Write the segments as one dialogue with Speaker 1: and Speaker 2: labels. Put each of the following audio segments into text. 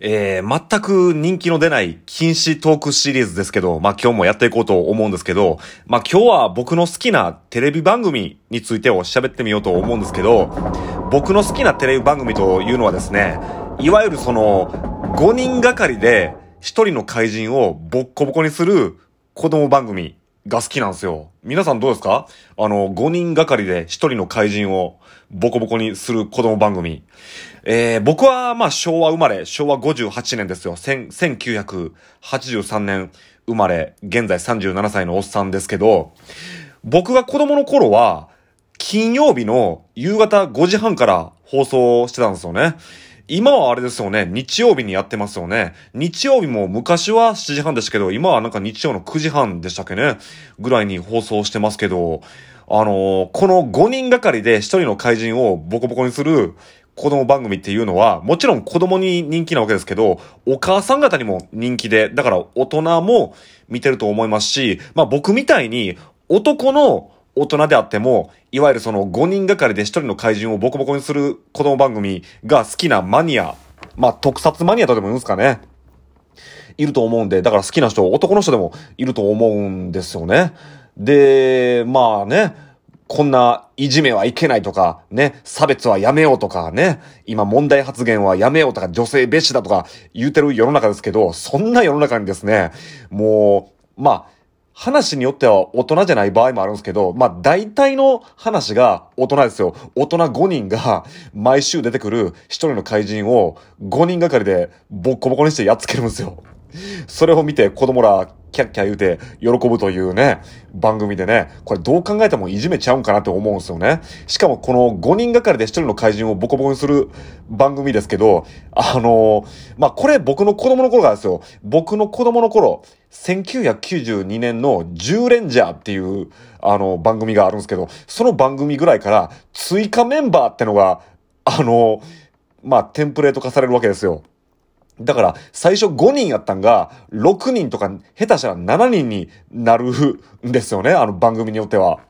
Speaker 1: えー、全く人気の出ない禁止トークシリーズですけど、まあ今日もやっていこうと思うんですけど、まあ今日は僕の好きなテレビ番組についてを喋ってみようと思うんですけど、僕の好きなテレビ番組というのはですね、いわゆるその、5人がかりで1人の怪人をボッコボコにする子供番組が好きなんですよ。皆さんどうですか？あの、5人がかりで1人の怪人をボコボコにする子供番組。えー、僕は、まあ、昭和生まれ、昭和58年ですよ。1983年生まれ、現在37歳のおっさんですけど、僕が子供の頃は、金曜日の夕方5時半から放送してたんですよね。今はあれですよね、日曜日にやってますよね。日曜日も昔は7時半でしたけど、今はなんか日曜の9時半でしたっけね、ぐらいに放送してますけど、あのー、この5人がかりで1人の怪人をボコボコにする子供番組っていうのは、もちろん子供に人気なわけですけど、お母さん方にも人気で、だから大人も見てると思いますし、まあ僕みたいに男の大人であっても、いわゆるその5人がかりで1人の怪人をボコボコにする子供番組が好きなマニア、まあ特撮マニアとでも言うんですかね。いると思うんで、だから好きな人、男の人でもいると思うんですよね。で、まあね、こんないじめはいけないとか、ね、差別はやめようとかね、今問題発言はやめようとか、女性蔑視だとか言うてる世の中ですけど、そんな世の中にですね、もう、まあ、話によっては大人じゃない場合もあるんですけど、まあ大体の話が大人ですよ。大人5人が毎週出てくる1人の怪人を5人がかりでボッコボコにしてやっつけるんですよ。それを見て子供らキャッキャ言うて喜ぶというね、番組でね、これどう考えてもいじめちゃうんかなって思うんですよね。しかもこの5人がかりで1人の怪人をボコボコにする番組ですけど、あのー、まあ、これ僕の子供の頃からですよ。僕の子供の頃、1992年の10レンジャーっていう、あの、番組があるんですけど、その番組ぐらいから追加メンバーってのが、あの、まあ、テンプレート化されるわけですよ。だから、最初5人やったんが、6人とか、下手したら7人になるんですよね、あの番組によっては。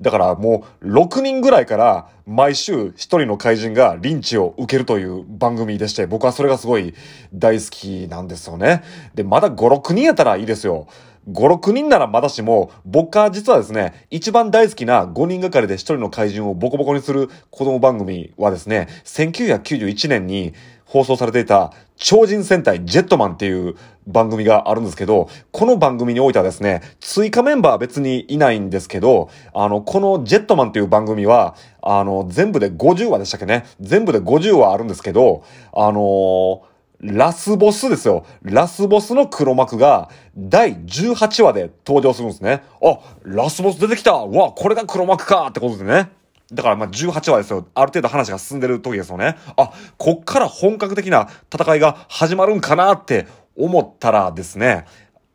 Speaker 1: だからもう、6人ぐらいから、毎週1人の怪人がリンチを受けるという番組でして、僕はそれがすごい大好きなんですよね。で、まだ5、6人やったらいいですよ。5、6人ならまだしも、僕は実はですね、一番大好きな5人がかりで1人の怪人をボコボコにする子供番組はですね、1991年に放送されていた超人戦隊ジェットマンっていう番組があるんですけど、この番組においてはですね、追加メンバーは別にいないんですけど、あの、このジェットマンっていう番組は、あの、全部で50話でしたっけね？全部で50話あるんですけど、あのラスボスですよ。ラスボスの黒幕が第18話で登場するんですね。あ、ラスボス出てきたわ、これが黒幕かってことでね。だからまあ18話ですよ。ある程度話が進んでる時ですよね。あ、こっから本格的な戦いが始まるんかなって思ったらですね、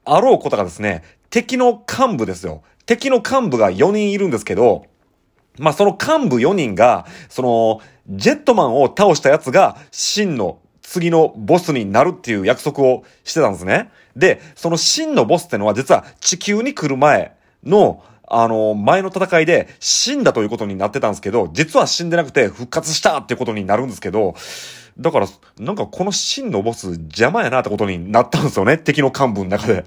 Speaker 1: あろうことがですね、敵の幹部ですよ。敵の幹部が4人いるんですけど、まあその幹部4人が、その、ジェットマンを倒したやつが真の次のボスになるっていう約束をしてたんですね。で、その真のボスってのは実は地球に来る前のあの、前の戦いで死んだということになってたんですけど、実は死んでなくて復活したってことになるんですけど、だから、なんかこの真のボス邪魔やなってことになったんですよね。敵の幹部の中で。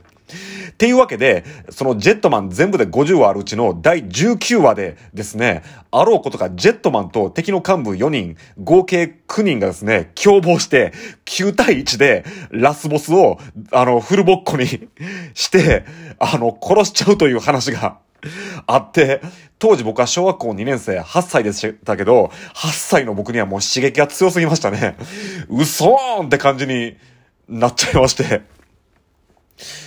Speaker 1: っていうわけで、そのジェットマン全部で50話あるうちの第19話でですね、あろうことかジェットマンと敵の幹部4人、合計9人がですね、共謀して9対1でラスボスを、あの、フルボッコに して、あの、殺しちゃうという話があって、当時僕は小学校2年生8歳でしたけど、8歳の僕にはもう刺激が強すぎましたね。嘘ーんって感じになっちゃいまして。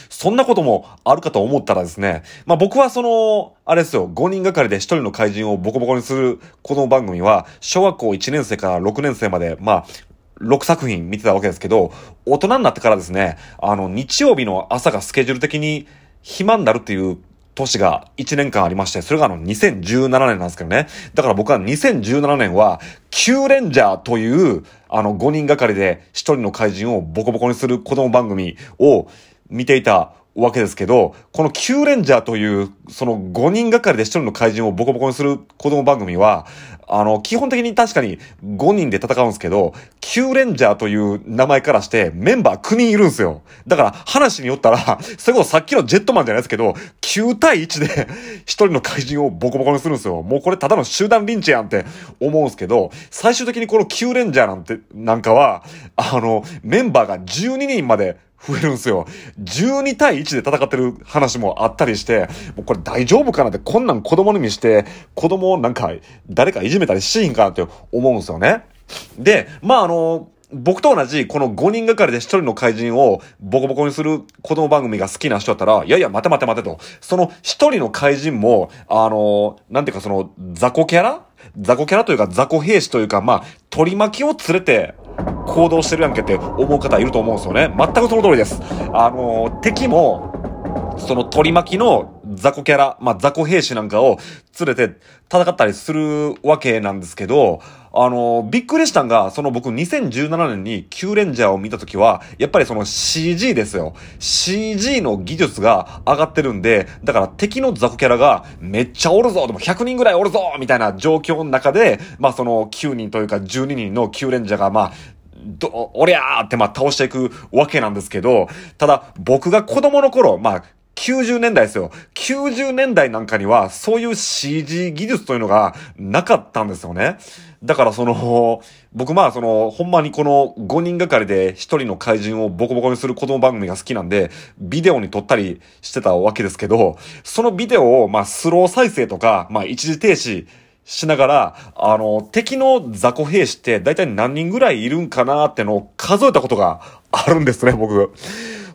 Speaker 1: そんなこともあるかと思ったらですね、まあ僕はその、あれですよ、5人がかりで1人の怪人をボコボコにするこの番組は、小学校1年生から6年生まで、まあ、6作品見てたわけですけど、大人になってからですね、あの、日曜日の朝がスケジュール的に暇になるっていう年が1年間ありまして、それがあの2017年なんですけどね。だから僕は2017年は、Q レンジャーという、あの5人がかりで1人の怪人をボコボコにする子供番組を見ていたわけですけど、この Q レンジャーという、その5人がかりで1人の怪人をボコボコにする子供番組は、あの、基本的に確かに5人で戦うんですけど、Q レンジャーという名前からしてメンバー9人いるんですよ。だから話によったら、それこそさっきのジェットマンじゃないですけど、9対1で1人の怪人をボコボコにするんですよ。もうこれただの集団リンチやんって思うんですけど、最終的にこの Q レンジャーなんて、なんかは、あの、メンバーが12人まで増えるんですよ。12対1で戦ってる話もあったりして、もうこれ大丈夫かなって、こんなん子供に見して、子供をなんか、誰かいじめたりしんかなって思うんですよね。で、まああの、僕と同じこの5人がかりで1人の怪人をボコボコにする子供番組が好きな人だったら、いやいや、待て待て待てと。その1人の怪人も、あの、なんていうかその雑魚キャラ？雑魚キャラというか雑魚兵士というか、まあ、取り巻きを連れて、行動してるやんけって思う方いると思うんですよね。全くその通りです。あの、敵も、その取り巻きの雑魚キャラ、まあ、雑魚兵士なんかを連れて戦ったりするわけなんですけど、あの、びっくりしたんが、その僕2017年に Q レンジャーを見たときは、やっぱりその CG ですよ。CG の技術が上がってるんで、だから敵の雑魚キャラがめっちゃおるぞでも100人ぐらいおるぞみたいな状況の中で、まあその9人というか12人の Q レンジャーがまあ、ど、おりゃーってまあ倒していくわけなんですけど、ただ僕が子供の頃、まあ90年代ですよ。90年代なんかには、そういう CG 技術というのがなかったんですよね。だからその、僕まあその、ほんまにこの5人がかりで1人の怪人をボコボコにする子供番組が好きなんで、ビデオに撮ったりしてたわけですけど、そのビデオをまあスロー再生とか、まあ一時停止、しながら、あの、敵の雑魚兵士って大体何人ぐらいいるんかなってのを数えたことがあるんですね、僕。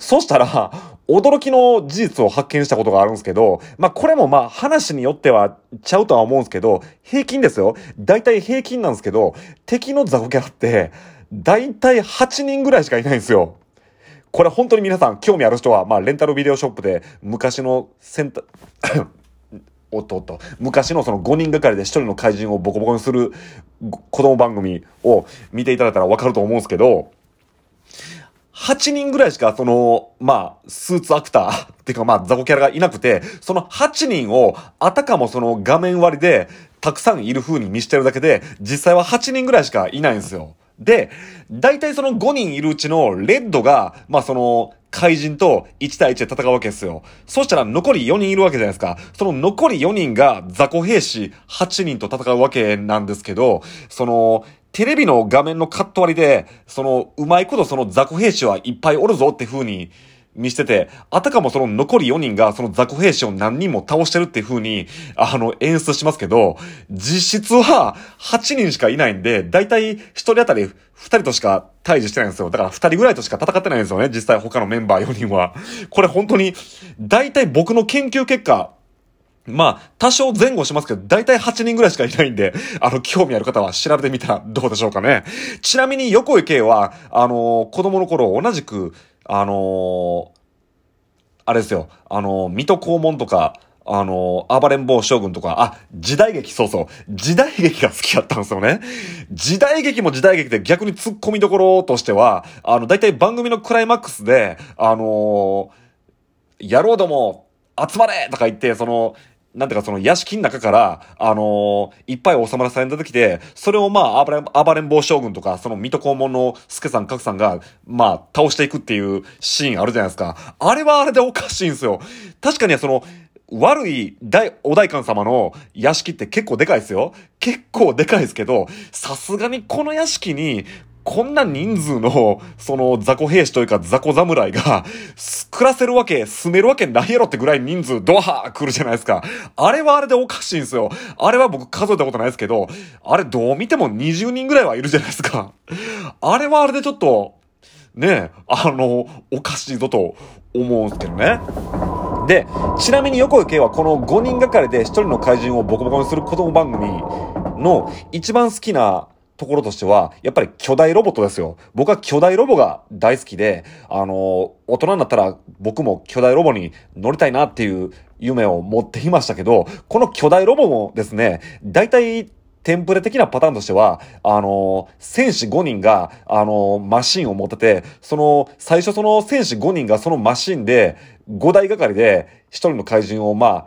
Speaker 1: そしたら、驚きの事実を発見したことがあるんですけど、まあこれもまあ話によってはちゃうとは思うんですけど、平均ですよ。大体平均なんですけど、敵の雑魚キャラって、大体8人ぐらいしかいないんですよ。これ本当に皆さん興味ある人は、まあレンタルビデオショップで昔のセンター、おっとおっと、昔のその5人がかりで1人の怪人をボコボコにする子供番組を見ていただいたらわかると思うんですけど、8人ぐらいしか、その、まあ、スーツアクター っていうかまあ、ザコキャラがいなくて、その8人を、あたかもその画面割りで、たくさんいる風に見してるだけで、実際は8人ぐらいしかいないんですよ。で、大体その5人いるうちのレッドが、まあその、怪人と1対1で戦うわけですよ。そしたら残り4人いるわけじゃないですか。その残り4人が雑魚兵士8人と戦うわけなんですけど、その、テレビの画面のカット割りで、その、うまいことその雑魚兵士はいっぱいおるぞって風に見してて、あたかもその残り4人がその雑魚兵士を何人も倒してるっていう風に、あの、演出しますけど、実質は8人しかいないんで、だいたい1人当たり2人としか対峙してないんですよ。だから2人ぐらいとしか戦ってないんですよね。実際他のメンバー4人は。これ本当に、だいたい僕の研究結果、まあ、多少前後しますけど、だいたい8人ぐらいしかいないんで、あの、興味ある方は調べてみたら どうでしょうかね。ちなみに、横井圭は、あのー、子供の頃同じく、あのー、あれですよ、あのー、水戸黄門とか、あの、暴れん坊将軍とか、あ、時代劇、そうそう。時代劇が好きだったんですよね。時代劇も時代劇で逆に突っ込みどころとしては、あの、だいたい番組のクライマックスで、あのー、野郎ども、集まれとか言って、その、なんていうかその屋敷の中から、あのー、いっぱい収まらされた時で、それをまあ、暴れ、暴れん坊将軍とか、その水戸黄門の助さん、格さんが、まあ、倒していくっていうシーンあるじゃないですか。あれはあれでおかしいんですよ。確かにその、悪い大、お代官様の屋敷って結構でかいですよ。結構でかいですけど、さすがにこの屋敷に、こんな人数の、その、雑魚兵士というか雑魚侍が、暮らせるわけ、住めるわけないやろってぐらい人数ドハー来るじゃないですか。あれはあれでおかしいんですよ。あれは僕数えたことないですけど、あれどう見ても20人ぐらいはいるじゃないですか。あれはあれでちょっと、ねあの、おかしいぞと思うんですけどね。で、ちなみに横井圭はこの5人がかりで1人の怪人をボコボコにする子供番組の一番好きなところとしては、やっぱり巨大ロボットですよ。僕は巨大ロボが大好きで、あの、大人になったら僕も巨大ロボに乗りたいなっていう夢を持っていましたけど、この巨大ロボもですね、大体テンプレ的なパターンとしては、あの、戦士5人が、あの、マシンを持ってて、その、最初その戦士5人がそのマシンで、5台がかりで1人の怪人をまあ、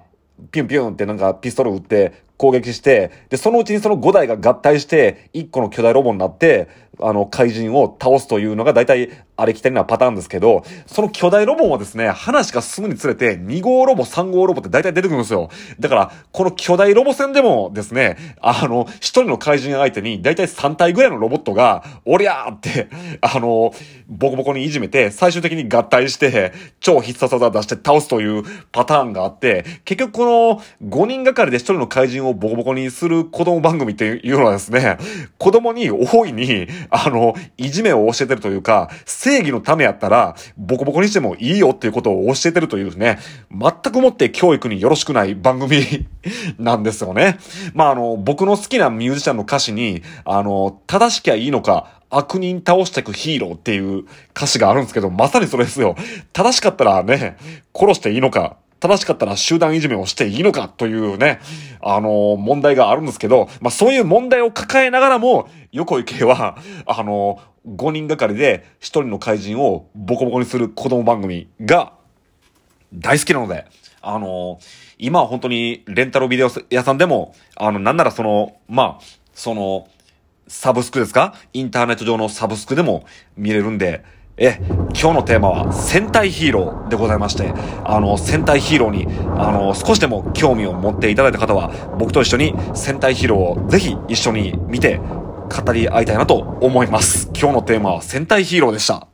Speaker 1: ピュンピュンってなんかピストル撃って攻撃して、で、そのうちにその5台が合体して、1個の巨大ロボになって、あの、怪人を倒すというのが大体ありきたりなパターンですけど、その巨大ロボもですね、話が進むにつれて、2号ロボ、3号ロボって大体出てくるんですよ。だから、この巨大ロボ戦でもですね、あの、1人の怪人相手に大体3体ぐらいのロボットが、おりゃーって、あの、ボコボコにいじめて、最終的に合体して、超必殺技出して倒すというパターンがあって、結局この5人がかりで1人の怪人をボコボコにする子供番組っていうのはですね、子供に大いに、あの、いじめを教えてるというか、正義のためやったら、ボコボコにしてもいいよっていうことを教えてるというね、全くもって教育によろしくない番組 なんですよね。まあ、あの、僕の好きなミュージシャンの歌詞に、あの、正しきゃいいのか、悪人倒してくヒーローっていう歌詞があるんですけど、まさにそれですよ。正しかったらね、殺していいのか、正しかったら集団いじめをしていいのかというね、あの、問題があるんですけど、まあ、そういう問題を抱えながらも、横井系は、あの、5人がかりで1人の怪人をボコボコにする子供番組が大好きなので、あの、今は本当にレンタルビデオ屋さんでも、あの、なんならその、まあ、その、サブスクですか？インターネット上のサブスクでも見れるんで、え、今日のテーマは戦隊ヒーローでございまして、あの、戦隊ヒーローに、あの、少しでも興味を持っていただいた方は、僕と一緒に戦隊ヒーローをぜひ一緒に見て、語り合いたいなと思います。今日のテーマは戦隊ヒーローでした。